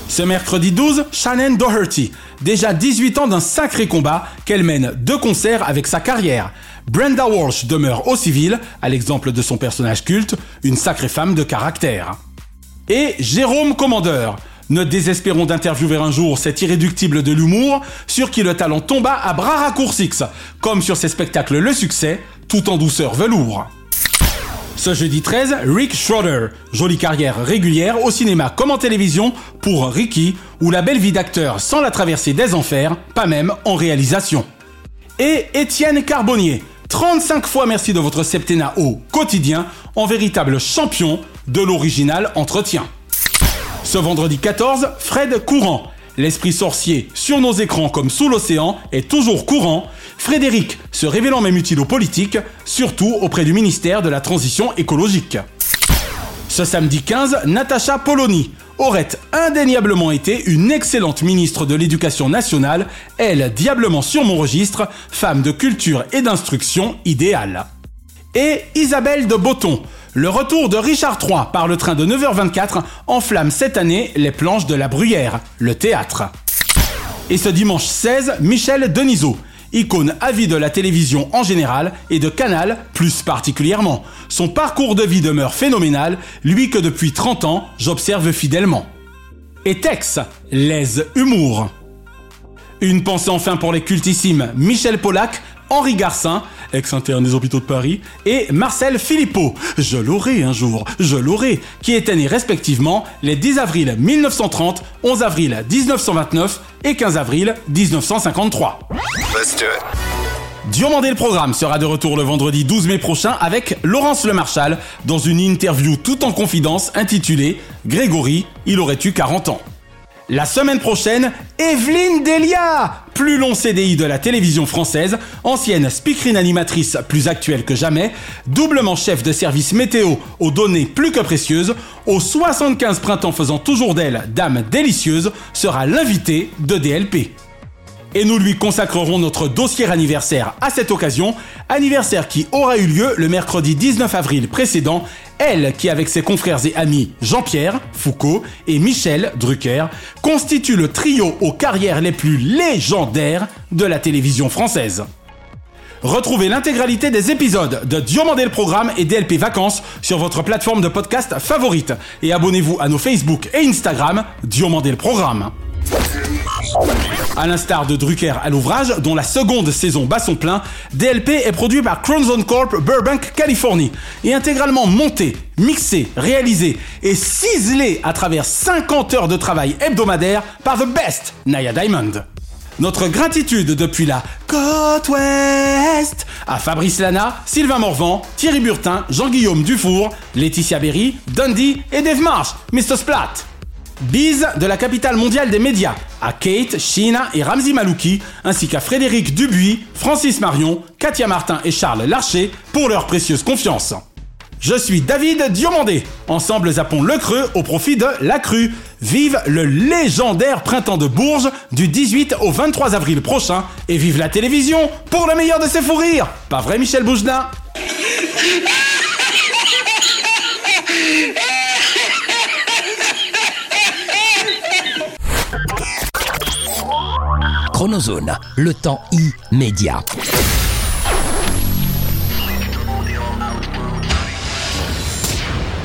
Ce mercredi 12, Shannon Doherty. Déjà 18 ans d'un sacré combat qu'elle mène de concert avec sa carrière. Brenda Walsh demeure au civil, à l'exemple de son personnage culte, une sacrée femme de caractère. Et Jérôme Commandeur. Ne désespérons d'interviewer un jour cet irréductible de l'humour, sur qui le talent tomba à bras raccourcis, comme sur ses spectacles Le Succès, tout en douceur velours. Ce jeudi 13, Rick Schroeder, jolie carrière régulière au cinéma comme en télévision pour Ricky, ou la belle vie d'acteur sans la traversée des enfers, pas même en réalisation. Et Étienne Carbonnier, 35 fois merci de votre septennat au quotidien, en véritable champion de l'original entretien. Ce vendredi 14, Fred Courant. L'esprit sorcier sur nos écrans comme sous l'océan est toujours courant. Frédéric se révélant même utile aux politiques, surtout auprès du ministère de la Transition écologique. Ce samedi 15, Natacha Polony aurait indéniablement été une excellente ministre de l'Éducation nationale, elle diablement sur mon registre, femme de culture et d'instruction idéale. Et Isabelle de Botton, le retour de Richard III par le train de 9h24 enflamme cette année les planches de la Bruyère, le théâtre. Et ce dimanche 16, Michel Denisot, icône à vie de la télévision en général et de Canal plus particulièrement. Son parcours de vie demeure phénoménal, lui que depuis 30 ans j'observe fidèlement. Et Tex, l'aise humour. Une pensée enfin pour les cultissimes Michel Polac, Henri Garcin, ex-interne des hôpitaux de Paris, et Marcel Philippot, je l'aurai un jour, je l'aurai, qui étaient nés respectivement les 10 avril 1930, 11 avril 1929 et 15 avril 1953. Let's do it. Le programme sera de retour le vendredi 12 mai prochain avec Laurence Lemarchal dans une interview tout en confidence intitulée Grégory, il aurait eu 40 ans. La semaine prochaine, Evelyne Delia Plus long CDI de la télévision française, ancienne speakerine animatrice plus actuelle que jamais, doublement chef de service météo aux données plus que précieuses, aux 75 printemps faisant toujours d'elle dame délicieuse, sera l'invité de DLP. Et nous lui consacrerons notre dossier anniversaire à cette occasion, anniversaire qui aura eu lieu le mercredi 19 avril précédent, elle qui avec ses confrères et amis Jean-Pierre Foucault et Michel Drucker constitue le trio aux carrières les plus légendaires de la télévision française. Retrouvez l'intégralité des épisodes de Diomandé le Programme et DLP Vacances sur votre plateforme de podcast favorite et abonnez-vous à nos Facebook et Instagram Diomandé le Programme. À l'instar de Drucker à l'ouvrage, dont la seconde saison bat son plein, DLP est produit par Crimson Corp Burbank, Californie, et intégralement monté, mixé, réalisé et ciselé à travers 50 heures de travail hebdomadaire par The Best, Naya Diamond. Notre gratitude depuis la côte ouest à Fabrice Lana, Sylvain Morvan, Thierry Burtin, Jean-Guillaume Dufour, Laetitia Berry, Dundee et Dave Marsh, Mr. Splat. Bise de la capitale mondiale des médias à Kate, Sheena et Ramzi Malouki, ainsi qu'à Frédéric Dubuis, Francis Marion, Katia Martin et Charles Larcher pour leur précieuse confiance. Je suis David Diomandé. Ensemble, zappons le creux au profit de la crue. Vive le légendaire printemps de Bourges du 18 au 23 avril prochain et vive la télévision pour le meilleur de ses fous rires. Pas vrai, Michel Boujna? Chronozone, le temps immédiat.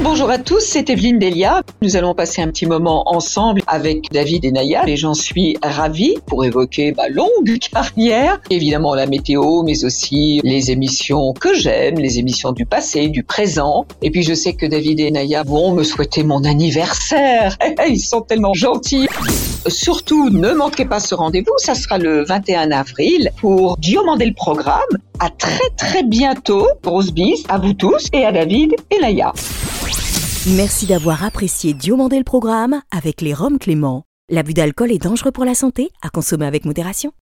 Bonjour à tous, c'est Evelyne Delia. Nous allons passer un petit moment ensemble avec David et Naya et j'en suis ravie pour évoquer ma longue [laughs] carrière. Évidemment la météo, mais aussi les émissions que j'aime, les émissions du passé, du présent. Et puis je sais que David et Naya vont me souhaiter mon anniversaire. [laughs] Ils sont tellement gentils. Surtout, ne manquez pas ce rendez-vous, ça sera le 21 avril pour Diomandé le programme. À très très bientôt. Grosse bise à vous tous et à David et Naya. Merci d'avoir apprécié Diomandé le programme avec les Roms Clément. L'abus d'alcool est dangereux pour la santé, à consommer avec modération.